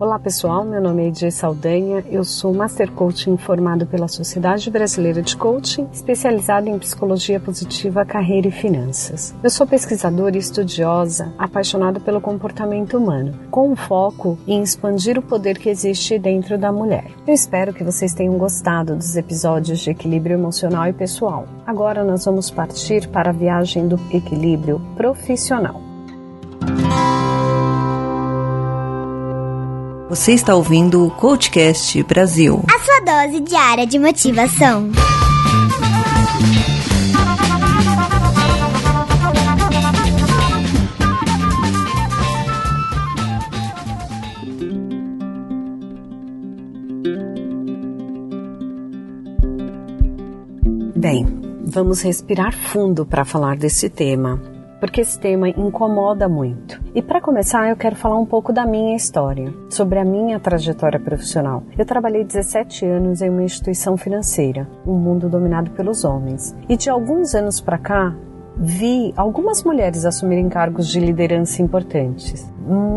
Olá pessoal, meu nome é Edir Saldanha, eu sou Master Coaching formado pela Sociedade Brasileira de Coaching, especializado em Psicologia Positiva, Carreira e Finanças. Eu sou pesquisadora e estudiosa, apaixonada pelo comportamento humano, com um foco em expandir o poder que existe dentro da mulher. Eu espero que vocês tenham gostado dos episódios de equilíbrio emocional e pessoal. Agora nós vamos partir para a viagem do equilíbrio profissional. Você está ouvindo o Coachcast Brasil. A sua dose diária de motivação. Bem, vamos respirar fundo para falar desse tema porque esse tema incomoda muito. E para começar, eu quero falar um pouco da minha história, sobre a minha trajetória profissional. Eu trabalhei 17 anos em uma instituição financeira, um mundo dominado pelos homens. E de alguns anos para cá, vi algumas mulheres assumirem cargos de liderança importantes,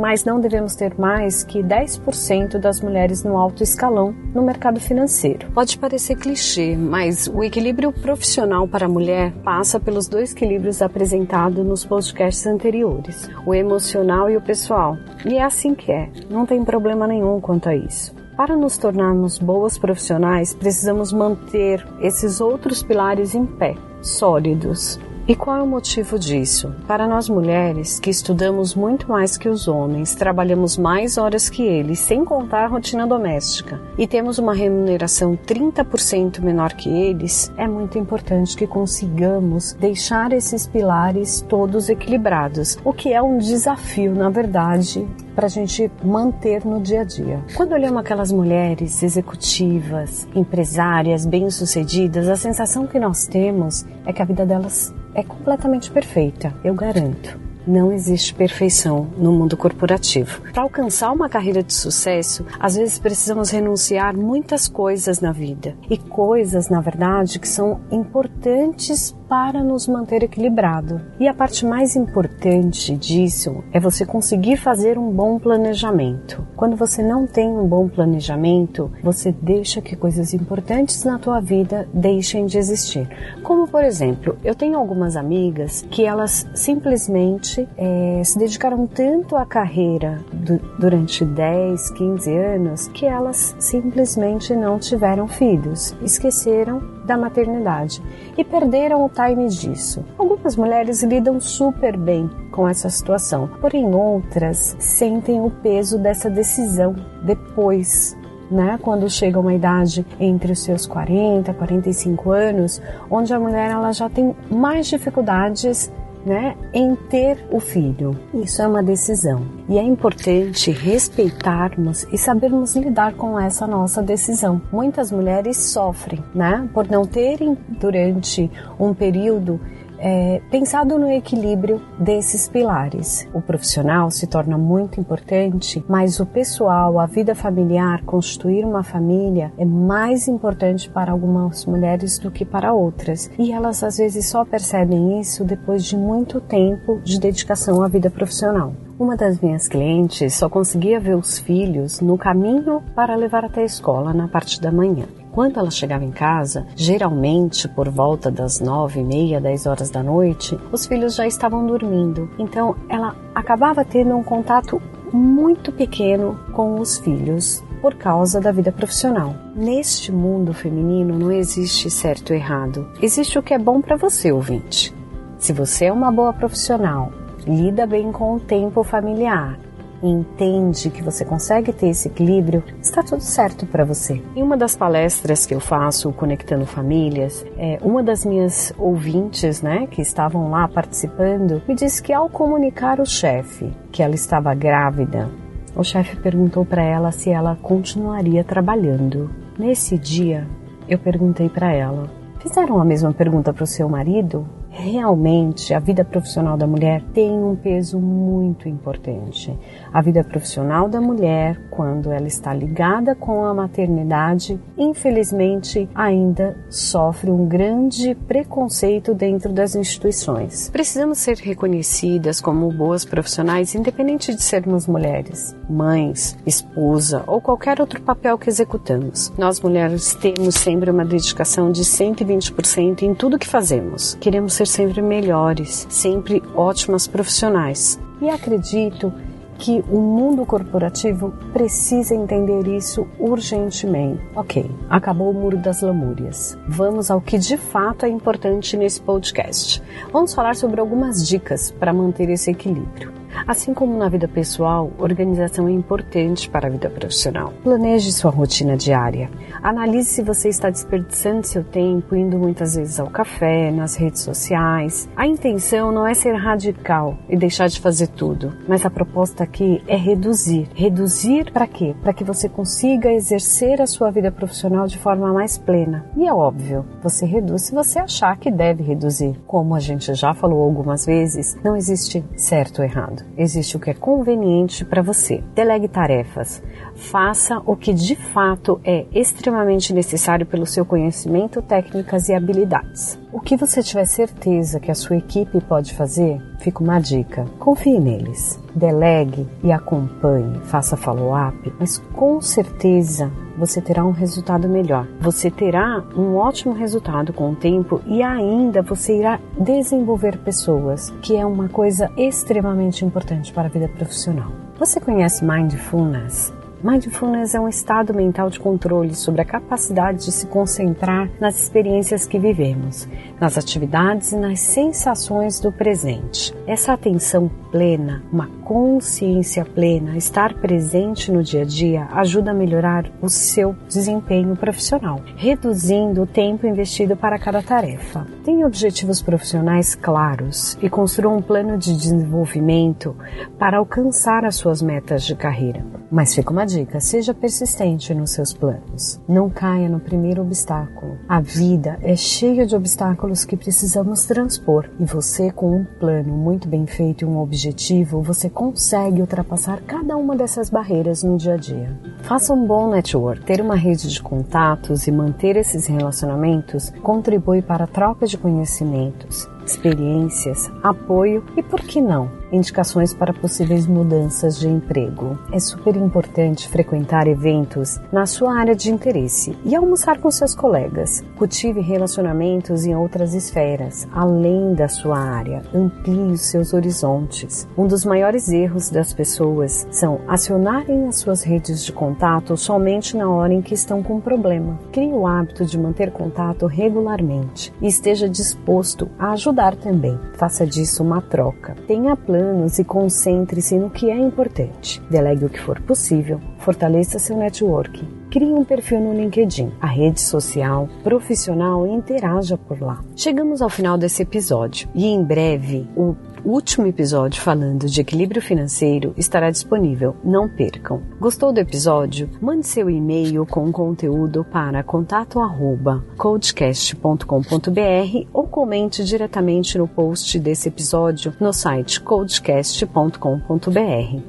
mas não devemos ter mais que 10% das mulheres no alto escalão no mercado financeiro. Pode parecer clichê, mas o equilíbrio profissional para a mulher passa pelos dois equilíbrios apresentados nos podcasts anteriores, o emocional e o pessoal. E é assim que é, não tem problema nenhum quanto a isso. Para nos tornarmos boas profissionais, precisamos manter esses outros pilares em pé, sólidos. E qual é o motivo disso? Para nós mulheres, que estudamos muito mais que os homens, trabalhamos mais horas que eles, sem contar a rotina doméstica, e temos uma remuneração 30% menor que eles, é muito importante que consigamos deixar esses pilares todos equilibrados, o que é um desafio, na verdade, para a gente manter no dia a dia. Quando olhamos aquelas mulheres executivas, empresárias, bem-sucedidas, a sensação que nós temos é que a vida delas é completamente perfeita, eu garanto. Não existe perfeição no mundo corporativo. Para alcançar uma carreira de sucesso, às vezes precisamos renunciar muitas coisas na vida. E coisas, na verdade, que são importantes para nos manter equilibrado. E a parte mais importante disso é você conseguir fazer um bom planejamento. Quando você não tem um bom planejamento, você deixa que coisas importantes na tua vida deixem de existir. Como por exemplo, eu tenho algumas amigas que elas simplesmente é, se dedicaram tanto à carreira do, durante 10, 15 anos que elas simplesmente não tiveram filhos, esqueceram da maternidade e perderam o time disso. Algumas mulheres lidam super bem com essa situação, porém outras sentem o peso dessa decisão depois né, quando chega uma idade entre os seus 40, 45 anos, onde a mulher ela já tem mais dificuldades né, em ter o filho. Isso é uma decisão e é importante respeitarmos e sabermos lidar com essa nossa decisão. Muitas mulheres sofrem, né, por não terem durante um período é, pensado no equilíbrio desses pilares. O profissional se torna muito importante, mas o pessoal, a vida familiar, constituir uma família é mais importante para algumas mulheres do que para outras. E elas às vezes só percebem isso depois de muito tempo de dedicação à vida profissional. Uma das minhas clientes só conseguia ver os filhos no caminho para levar até a escola na parte da manhã. Quando ela chegava em casa, geralmente por volta das nove e meia, dez horas da noite, os filhos já estavam dormindo. Então ela acabava tendo um contato muito pequeno com os filhos por causa da vida profissional. Neste mundo feminino não existe certo ou errado. Existe o que é bom para você, ouvinte. Se você é uma boa profissional, lida bem com o tempo familiar, e entende que você consegue ter esse equilíbrio, está tudo certo para você. Em uma das palestras que eu faço, Conectando Famílias, é, uma das minhas ouvintes, né, que estavam lá participando, me disse que ao comunicar ao chefe que ela estava grávida, o chefe perguntou para ela se ela continuaria trabalhando. Nesse dia, eu perguntei para ela: Fizeram a mesma pergunta para o seu marido? Realmente a vida profissional da mulher tem um peso muito importante. A vida profissional da mulher, quando ela está ligada com a maternidade, infelizmente ainda sofre um grande preconceito dentro das instituições. Precisamos ser reconhecidas como boas profissionais, independente de sermos mulheres, mães, esposa ou qualquer outro papel que executamos. Nós mulheres temos sempre uma dedicação de 120% em tudo que fazemos. Queremos ser sempre melhores, sempre ótimas profissionais. E acredito que o mundo corporativo precisa entender isso urgentemente. Ok, acabou o muro das lamúrias. Vamos ao que de fato é importante nesse podcast. Vamos falar sobre algumas dicas para manter esse equilíbrio. Assim como na vida pessoal, organização é importante para a vida profissional. Planeje sua rotina diária. Analise se você está desperdiçando seu tempo indo muitas vezes ao café, nas redes sociais. A intenção não é ser radical e deixar de fazer tudo, mas a proposta aqui é reduzir. Reduzir para quê? Para que você consiga exercer a sua vida profissional de forma mais plena. E é óbvio, você reduz se você achar que deve reduzir. Como a gente já falou algumas vezes, não existe certo ou errado. Existe o que é conveniente para você. Delegue tarefas. Faça o que de fato é extremamente necessário pelo seu conhecimento, técnicas e habilidades. O que você tiver certeza que a sua equipe pode fazer, fica uma dica: confie neles. Delegue e acompanhe, faça follow-up, mas com certeza você terá um resultado melhor. Você terá um ótimo resultado com o tempo e ainda você irá desenvolver pessoas, que é uma coisa extremamente importante para a vida profissional. Você conhece Mindfulness? Mindfulness é um estado mental de controle sobre a capacidade de se concentrar nas experiências que vivemos, nas atividades e nas sensações do presente. Essa atenção plena, uma consciência plena, estar presente no dia a dia ajuda a melhorar o seu desempenho profissional, reduzindo o tempo investido para cada tarefa. Tenha objetivos profissionais claros e construa um plano de desenvolvimento para alcançar as suas metas de carreira. Mas fica uma dica: seja persistente nos seus planos. Não caia no primeiro obstáculo. A vida é cheia de obstáculos que precisamos transpor e você, com um plano muito bem feito e um objetivo, você consegue ultrapassar cada uma dessas barreiras no dia a dia. Faça um bom network. Ter uma rede de contatos e manter esses relacionamentos contribui para a troca de conhecimentos, experiências, apoio e, por que não, indicações para possíveis mudanças de emprego. É super importante frequentar eventos na sua área de interesse e almoçar com seus colegas. Cultive relacionamentos em outras esferas, além da sua área. Amplie os seus horizontes. Um dos maiores erros das pessoas são acionarem as suas redes de contato somente na hora em que estão com problema. Crie o hábito de manter contato regularmente e esteja disposto a ajudar também. Faça disso uma troca. Tenha planos e concentre-se no que é importante. Delegue o que for possível. Fortaleça seu network. Crie um perfil no LinkedIn, a rede social profissional e interaja por lá. Chegamos ao final desse episódio e em breve o último episódio falando de equilíbrio financeiro estará disponível. Não percam. Gostou do episódio? Mande seu e-mail com conteúdo para contato@codecast.com.br ou comente diretamente no post desse episódio no site codecast.com.br.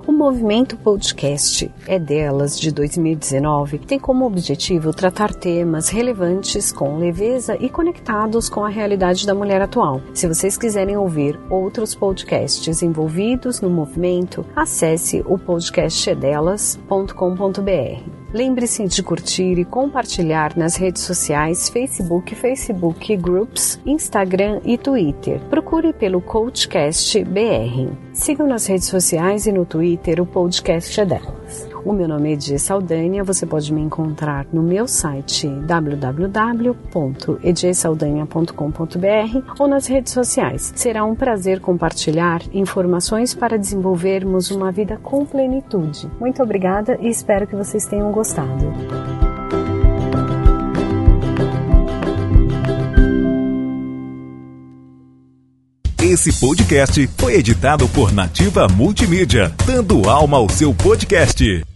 O movimento podcast é delas de 2019 tem como objetivo tratar temas relevantes com leveza e conectados com a realidade da mulher atual. Se vocês quiserem ouvir outros podcasts envolvidos no movimento, acesse o podcastedelas.com.br. Lembre-se de curtir e compartilhar nas redes sociais Facebook, Facebook Groups, Instagram e Twitter. Procure pelo Coachcast BR. Sigam nas redes sociais e no Twitter o podcast é delas. O meu nome é Edir Saldanha, você pode me encontrar no meu site www.edsaldanha.com.br ou nas redes sociais. Será um prazer compartilhar informações para desenvolvermos uma vida com plenitude. Muito obrigada e espero que vocês tenham gostado. Esse podcast foi editado por Nativa Multimídia, dando alma ao seu podcast.